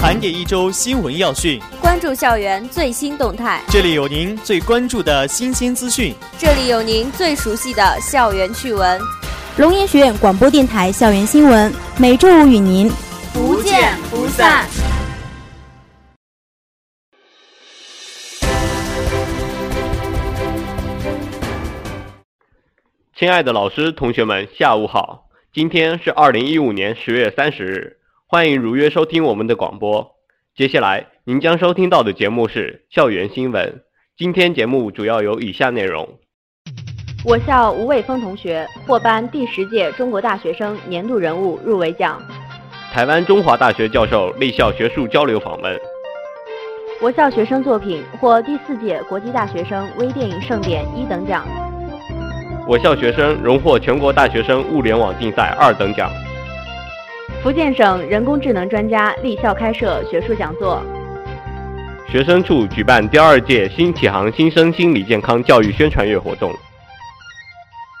盘点一周新闻要讯，关注校园最新动态。这里有您最关注的新鲜资讯，这里有您最熟悉的校园趣闻。龙岩学院广播电台校园新闻，每周五与您不见不散。亲爱的老师、同学们，下午好！今天是二零一五年十月三十日。欢迎如约收听我们的广播。接下来您将收听到的节目是校园新闻。今天节目主要有以下内容：我校吴伟峰同学获颁第十届中国大学生年度人物入围奖；台湾中华大学教授立校学术交流访问；我校学生作品获第四届国际大学生微电影盛典一等奖；我校学生荣获全国大学生物联网竞赛二等奖。福建省人工智能专家立校开设学术讲座。学生处举办第二届新启航新生心理健康教育宣传月活动。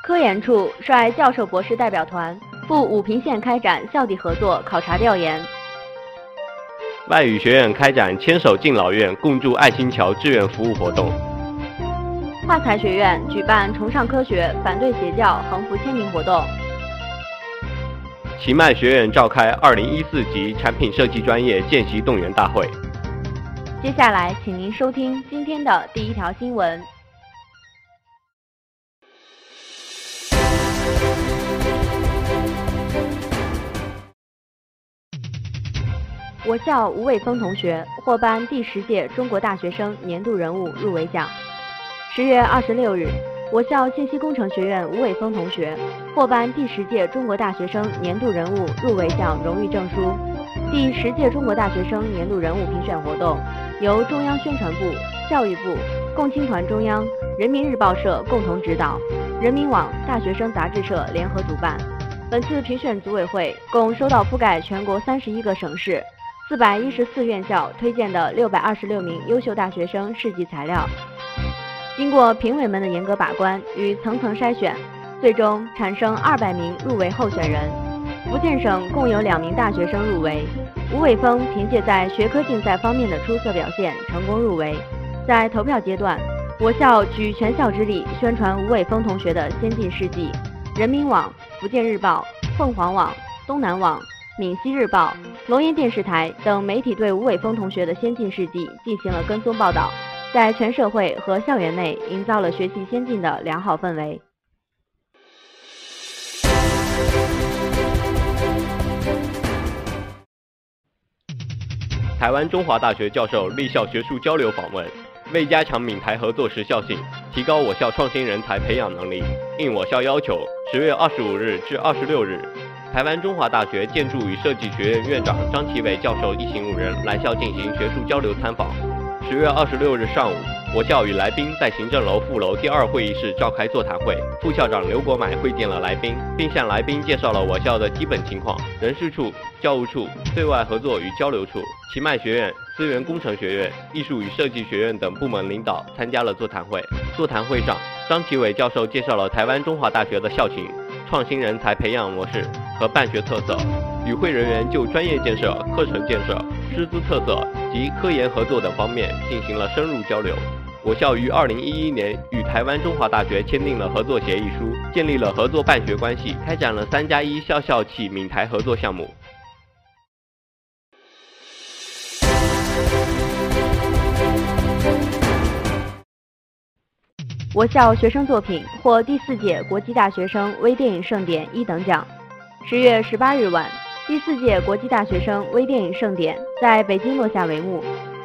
科研处率教授博士代表团赴武平县开展校地合作考察调研。外语学院开展牵手敬老院共筑爱心桥志愿服务活动。华财学院举办崇尚科学反对邪教横幅签名活动。奇迈学院召开二零一四级产品设计专业见习动员大会。接下来，请您收听今天的第一条新闻。我校吴伟峰同学获颁第十届中国大学生年度人物入围奖。十月二十六日。我校信息工程学院吴伟峰同学获颁第十届中国大学生年度人物入围奖荣誉证书。第十届中国大学生年度人物评选活动由中央宣传部、教育部、共青团中央、人民日报社共同指导，人民网、大学生杂志社联合主办。本次评选组委会共收到覆盖全国三十一个省市、四百一十四院校推荐的六百二十六名优秀大学生事迹材料。经过评委们的严格把关与层层筛选，最终产生二百名入围候选人。福建省共有两名大学生入围，吴伟峰凭借在学科竞赛方面的出色表现，成功入围。在投票阶段，我校举全校之力宣传吴伟峰同学的先进事迹。人民网、福建日报、凤凰网、东南网、闽西日报、龙岩电视台等媒体对吴伟峰同学的先进事迹进行了跟踪报道。在全社会和校园内营造了学习先进的良好氛围。台湾中华大学教授立校学术交流访问，为加强闽台合作时效性，提高我校创新人才培养能力，应我校要求，十月二十五日至二十六日，台湾中华大学建筑与设计学院院长张其伟教授一行五人来校进行学术交流参访。十月二十六日上午，我校与来宾在行政楼副楼第二会议室召开座谈会。副校长刘国买会见了来宾，并向来宾介绍了我校的基本情况。人事处、教务处、对外合作与交流处、奇迈学院、资源工程学院、艺术与设计学院等部门领导参加了座谈会。座谈会上，张其伟教授介绍了台湾中华大学的校情、创新人才培养模式和办学特色。与会人员就专业建设、课程建设、师资特色及科研合作等方面进行了深入交流。我校于二零一一年与台湾中华大学签订了合作协议书，建立了合作办学关系，开展了三加一校校企闽台合作项目。我校学生作品获第四届国际大学生微电影盛典一等奖。十月十八日晚。第四届国际大学生微电影盛典在北京落下帷幕。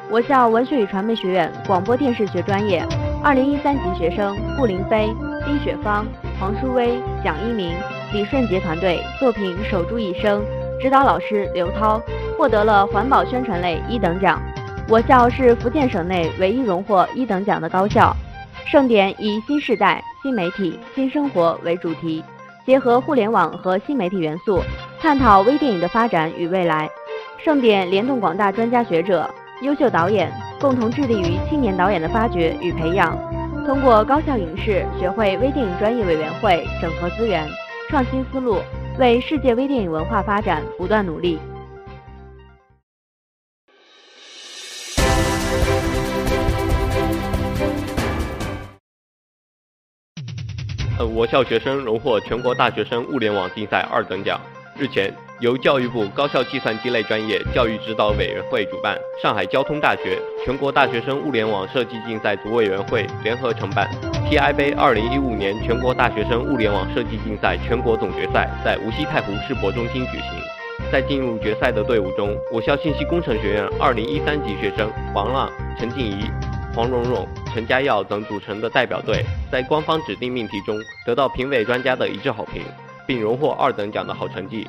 我校文学与传媒学院广播电视学专业二零一三级学生顾林飞、丁雪芳、黄淑薇、蒋一鸣、李顺杰团队作品《守住一生》，指导老师刘涛获得了环保宣传类一等奖。我校是福建省内唯一荣获一等奖的高校。盛典以新时代、新媒体、新生活为主题，结合互联网和新媒体元素。探讨微电影的发展与未来，盛典联动广大专家学者、优秀导演，共同致力于青年导演的发掘与培养。通过高校影视学会微电影专业委员会整合资源、创新思路，为世界微电影文化发展不断努力。我校学生荣获全国大学生物联网竞赛二等奖。日前，由教育部高校计算机类专业教育指导委员会主办，上海交通大学全国大学生物联网设计竞赛组委员会联合承办 TI 杯2015年全国大学生物联网设计竞赛全国总决赛在无锡太湖世博中心举行。在进入决赛的队伍中，我校信息工程学院2013级学生王浪、陈静怡、黄蓉蓉、陈佳耀等组成的代表队，在官方指定命题中得到评委专家的一致好评，并荣获二等奖的好成绩。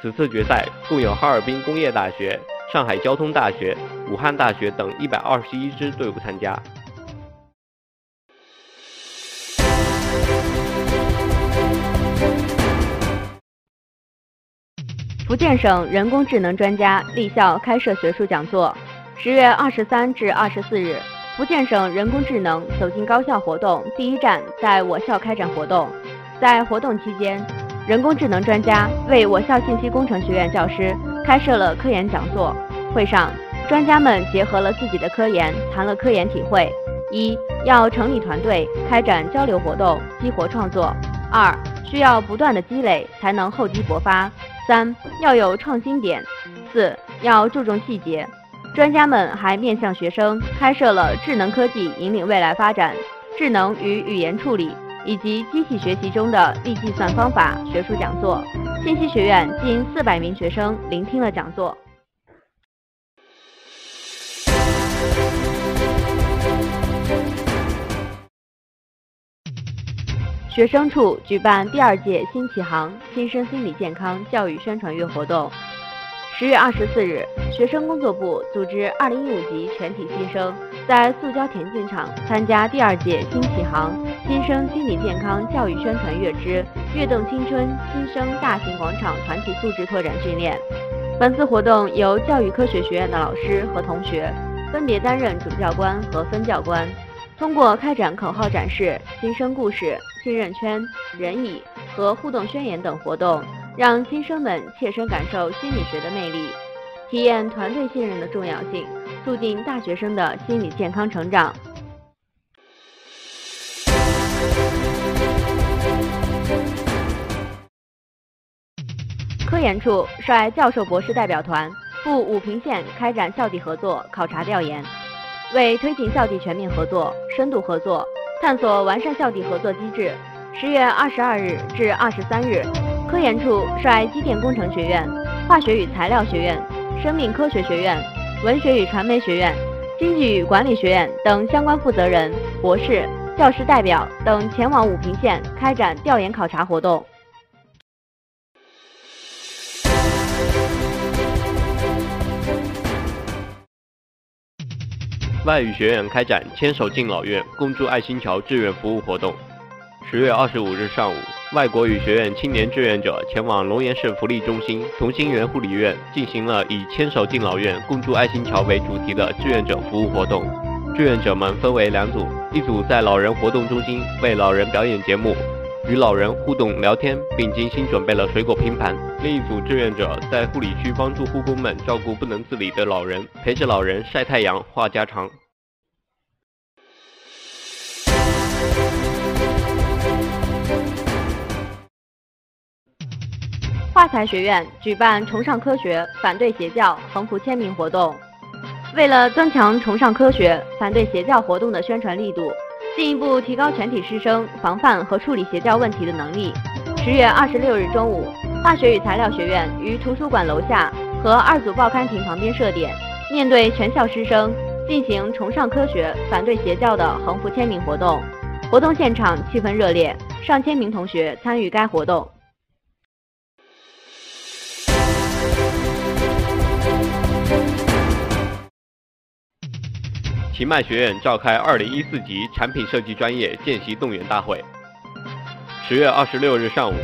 此次决赛共有哈尔滨工业大学、上海交通大学、武汉大学等一百二十一支队伍参加。福建省人工智能专家立校开设学术讲座。十月二十三至二十四日，福建省人工智能走进高校活动第一站在我校开展活动。在活动期间，人工智能专家为我校信息工程学院教师开设了科研讲座。会上，专家们结合了自己的科研，谈了科研体会：一要成立团队，开展交流活动，激活创作；二需要不断的积累，才能厚积薄发。三要有创新点，四要注重细节。专家们还面向学生开设了智能科技引领未来发展、智能与语言处理以及机器学习中的力计算方法学术讲座。信息学院近四百名学生聆听了讲座。学生处举办第二届新启航新生心理健康教育宣传月活动。十月二十四日，学生工作部组织二零一五级全体新生在塑胶田径场参加第二届新启航新生心理健康教育宣传月之跃动青春新生大型广场团体素质拓展训练。本次活动由教育科学学院的老师和同学分别担任主教官和分教官。通过开展口号展示、新生故事、信任圈、人椅和互动宣言等活动，让新生们切身感受心理学的魅力，体验团队信任的重要性，促进大学生的心理健康成长。科研处率教授、博士代表团赴武平县开展校地合作考察调研。为推进校地全面合作、深度合作，探索完善校地合作机制，十月二十二日至二十三日，科研处率机电工程学院、化学与材料学院、生命科学学院、文学与传媒学院、经济与管理学院等相关负责人、博士、教师代表等前往武平县开展调研考察活动。外语学院开展牵手敬老院，共筑爱心桥志愿服务活动。十月二十五日上午，外国语学院青年志愿者前往龙岩市福利中心同心园护理院，进行了以牵手敬老院，共筑爱心桥为主题的志愿者服务活动。志愿者们分为两组，一组在老人活动中心为老人表演节目，与老人互动聊天，并精心准备了水果拼盘；另一组志愿者在护理区帮助护工们照顾不能自理的老人，陪着老人晒太阳、话家常。华才学院举办崇尚科学、反对邪教横幅签名活动。为了增强崇尚科学、反对邪教活动的宣传力度，进一步提高全体师生防范和处理邪教问题的能力，十月二十六日中午，化学与材料学院于图书馆楼下和二组报刊亭旁边设点，面对全校师生进行崇尚科学、反对邪教的横幅签名活动。活动现场气氛热烈，上千名同学参与该活动。奇迈学院召开二零一四级产品设计专业见习动员大会。十月二十六日上午，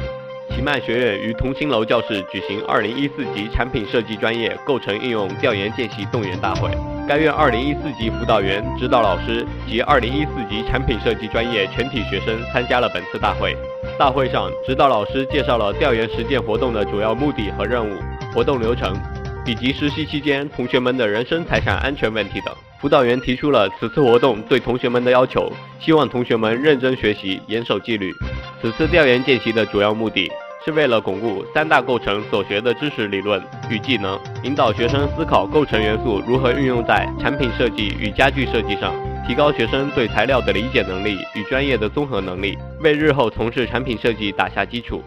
奇迈学院于同心楼教室举行二零一四级产品设计专业构成应用调研见习动员大会。该院二零一四级辅导员、指导老师及二零一四级产品设计专业全体学生参加了本次大会。大会上，指导老师介绍了调研实践活动的主要目的和任务、活动流程，以及实习期间同学们的人身财产安全问题等。辅导员提出了此次活动对同学们的要求，希望同学们认真学习，严守纪律。此次调研见习的主要目的是为了巩固三大构成所学的知识理论与技能，引导学生思考构成元素如何运用在产品设计与家具设计上，提高学生对材料的理解能力与专业的综合能力，为日后从事产品设计打下基础。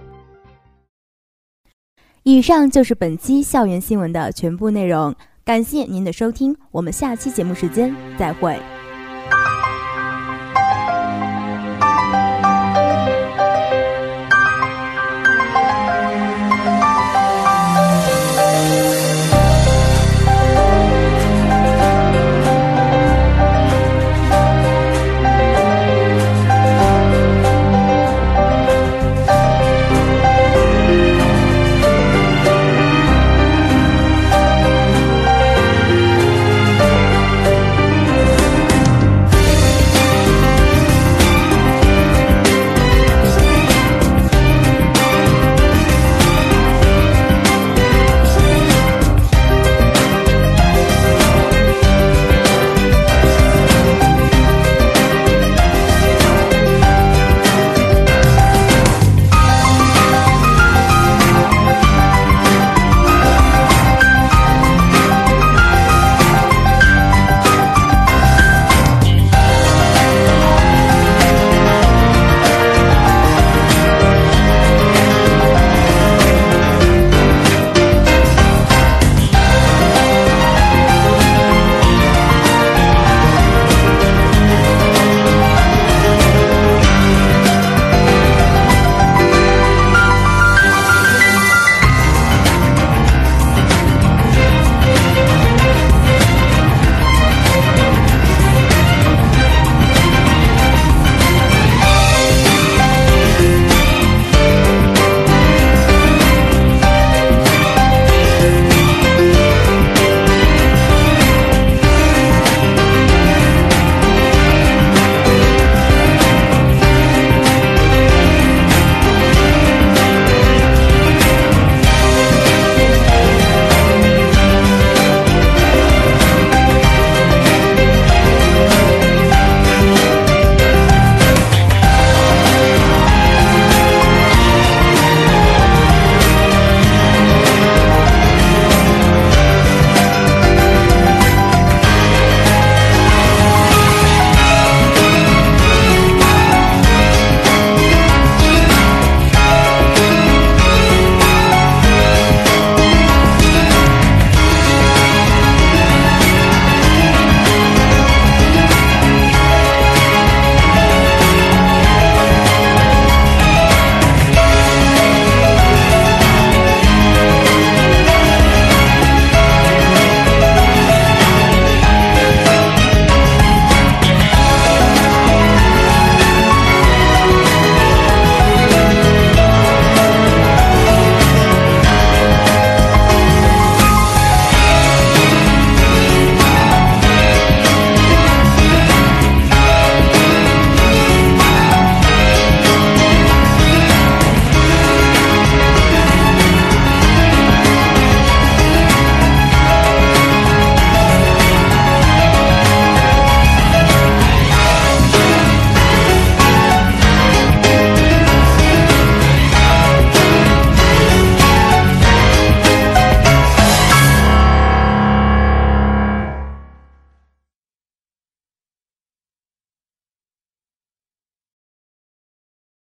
以上就是本期校园新闻的全部内容，感谢您的收听，我们下期节目时间再会。